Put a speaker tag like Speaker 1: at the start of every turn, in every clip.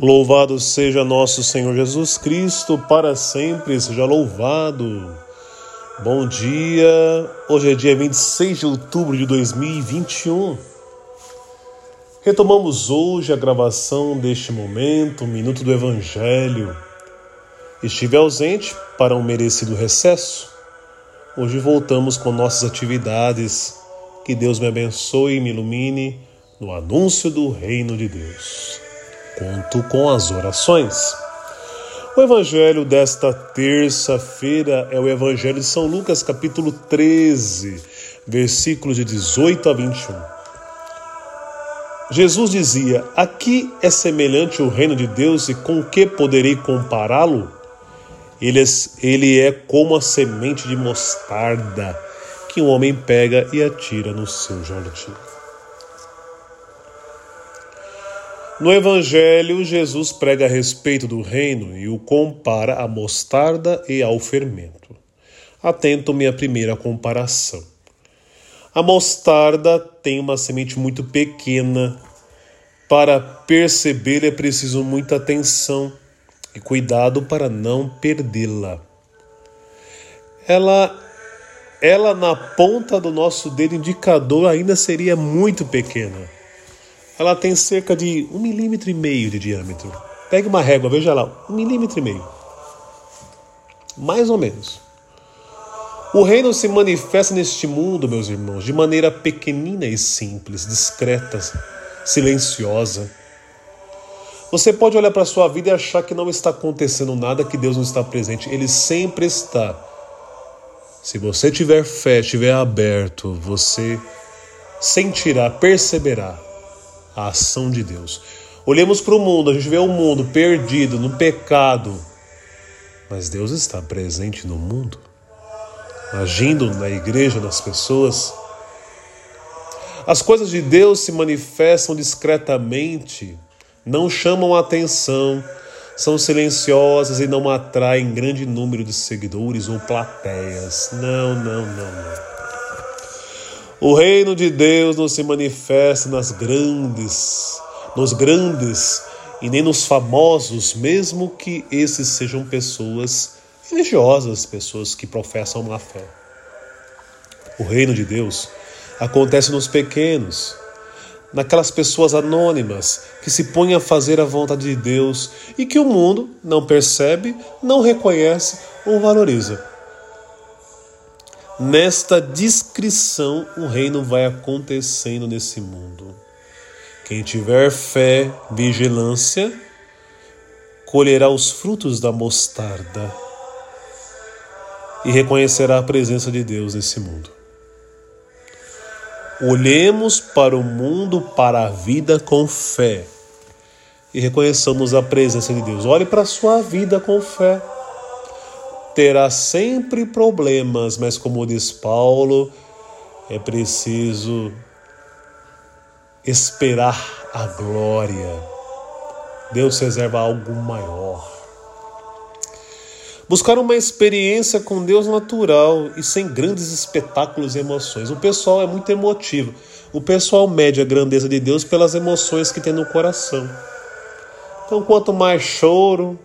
Speaker 1: Louvado seja nosso Senhor Jesus Cristo, para sempre seja louvado. Bom dia, hoje é dia 26 de outubro de 2021. Retomamos hoje a gravação deste momento, Minuto do Evangelho. Estive ausente para um merecido recesso. Hoje voltamos com nossas atividades. Que Deus me abençoe e me ilumine no anúncio do Reino de Deus. Conto com as orações. O evangelho desta terça-feira é o evangelho de São Lucas, capítulo 13, versículos de 18 a 21. Jesus dizia: Aqui é semelhante o reino de Deus e com que poderei compará-lo? Ele é, ele é como a semente de mostarda que um homem pega e atira no seu jardim. No Evangelho, Jesus prega a respeito do reino e o compara à mostarda e ao fermento. Atento minha primeira comparação. A mostarda tem uma semente muito pequena. Para perceber é preciso muita atenção e cuidado para não perdê-la. Ela, ela na ponta do nosso dedo indicador ainda seria muito pequena ela tem cerca de um milímetro e meio de diâmetro. Pegue uma régua, veja lá, um milímetro e meio. Mais ou menos. O reino se manifesta neste mundo, meus irmãos, de maneira pequenina e simples, discreta, silenciosa. Você pode olhar para a sua vida e achar que não está acontecendo nada, que Deus não está presente. Ele sempre está. Se você tiver fé, estiver aberto, você sentirá, perceberá a ação de Deus. Olhemos para o mundo, a gente vê o mundo perdido no pecado, mas Deus está presente no mundo, agindo na igreja, nas pessoas. As coisas de Deus se manifestam discretamente, não chamam atenção, são silenciosas e não atraem grande número de seguidores ou plateias. Não, não, não, não. O reino de Deus não se manifesta nas grandes, nos grandes e nem nos famosos, mesmo que esses sejam pessoas religiosas, pessoas que professam uma fé. O reino de Deus acontece nos pequenos, naquelas pessoas anônimas que se põem a fazer a vontade de Deus e que o mundo não percebe, não reconhece ou valoriza. Nesta descrição, o reino vai acontecendo nesse mundo. Quem tiver fé, vigilância, colherá os frutos da mostarda e reconhecerá a presença de Deus nesse mundo. Olhemos para o mundo, para a vida com fé e reconheçamos a presença de Deus. Olhe para a sua vida com fé terá sempre problemas, mas como diz Paulo, é preciso esperar a glória. Deus reserva algo maior. Buscar uma experiência com Deus natural e sem grandes espetáculos e emoções. O pessoal é muito emotivo. O pessoal mede a grandeza de Deus pelas emoções que tem no coração. Então, quanto mais choro,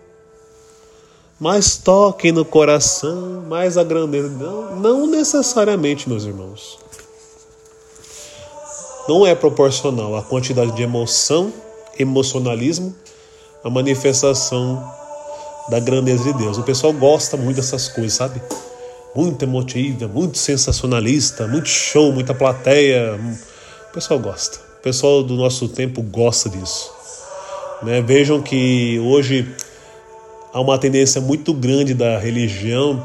Speaker 1: mais toque no coração, mais a grandeza. Não, não necessariamente, meus irmãos. Não é proporcional a quantidade de emoção, emocionalismo, a manifestação da grandeza de Deus. O pessoal gosta muito dessas coisas, sabe? Muito emotiva, muito sensacionalista, muito show, muita plateia. O pessoal gosta. O pessoal do nosso tempo gosta disso. Né? Vejam que hoje há uma tendência muito grande da religião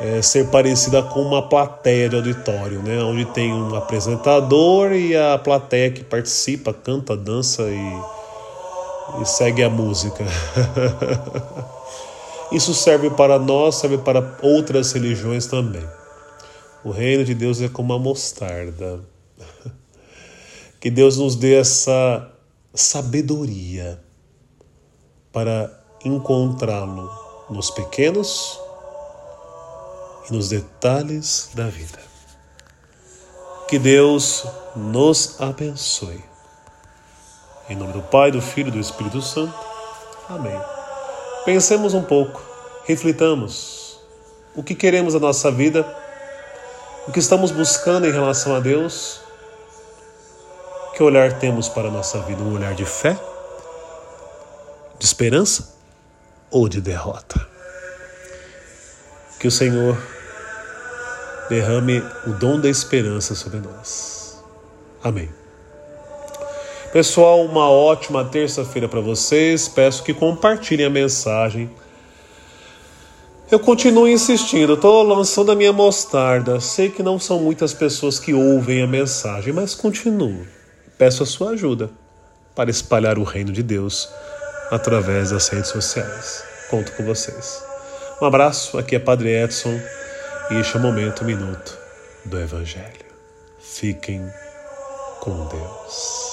Speaker 1: é, ser parecida com uma plateia de auditório, né? onde tem um apresentador e a plateia que participa, canta, dança e, e segue a música. Isso serve para nós, serve para outras religiões também. O reino de Deus é como a mostarda. Que Deus nos dê essa sabedoria para encontrá-lo nos pequenos e nos detalhes da vida. Que Deus nos abençoe. Em nome do Pai, do Filho e do Espírito Santo. Amém. Pensemos um pouco, reflitamos. O que queremos da nossa vida? O que estamos buscando em relação a Deus? Que olhar temos para a nossa vida? Um olhar de fé? De esperança? Ou de derrota? Que o Senhor derrame o dom da esperança sobre nós. Amém. Pessoal, uma ótima terça-feira para vocês. Peço que compartilhem a mensagem. Eu continuo insistindo, estou lançando a minha mostarda. Sei que não são muitas pessoas que ouvem a mensagem, mas continuo. Peço a sua ajuda para espalhar o reino de Deus através das redes sociais. Conto com vocês. Um abraço, aqui é Padre Edson e este é o Momento Minuto do Evangelho. Fiquem com Deus.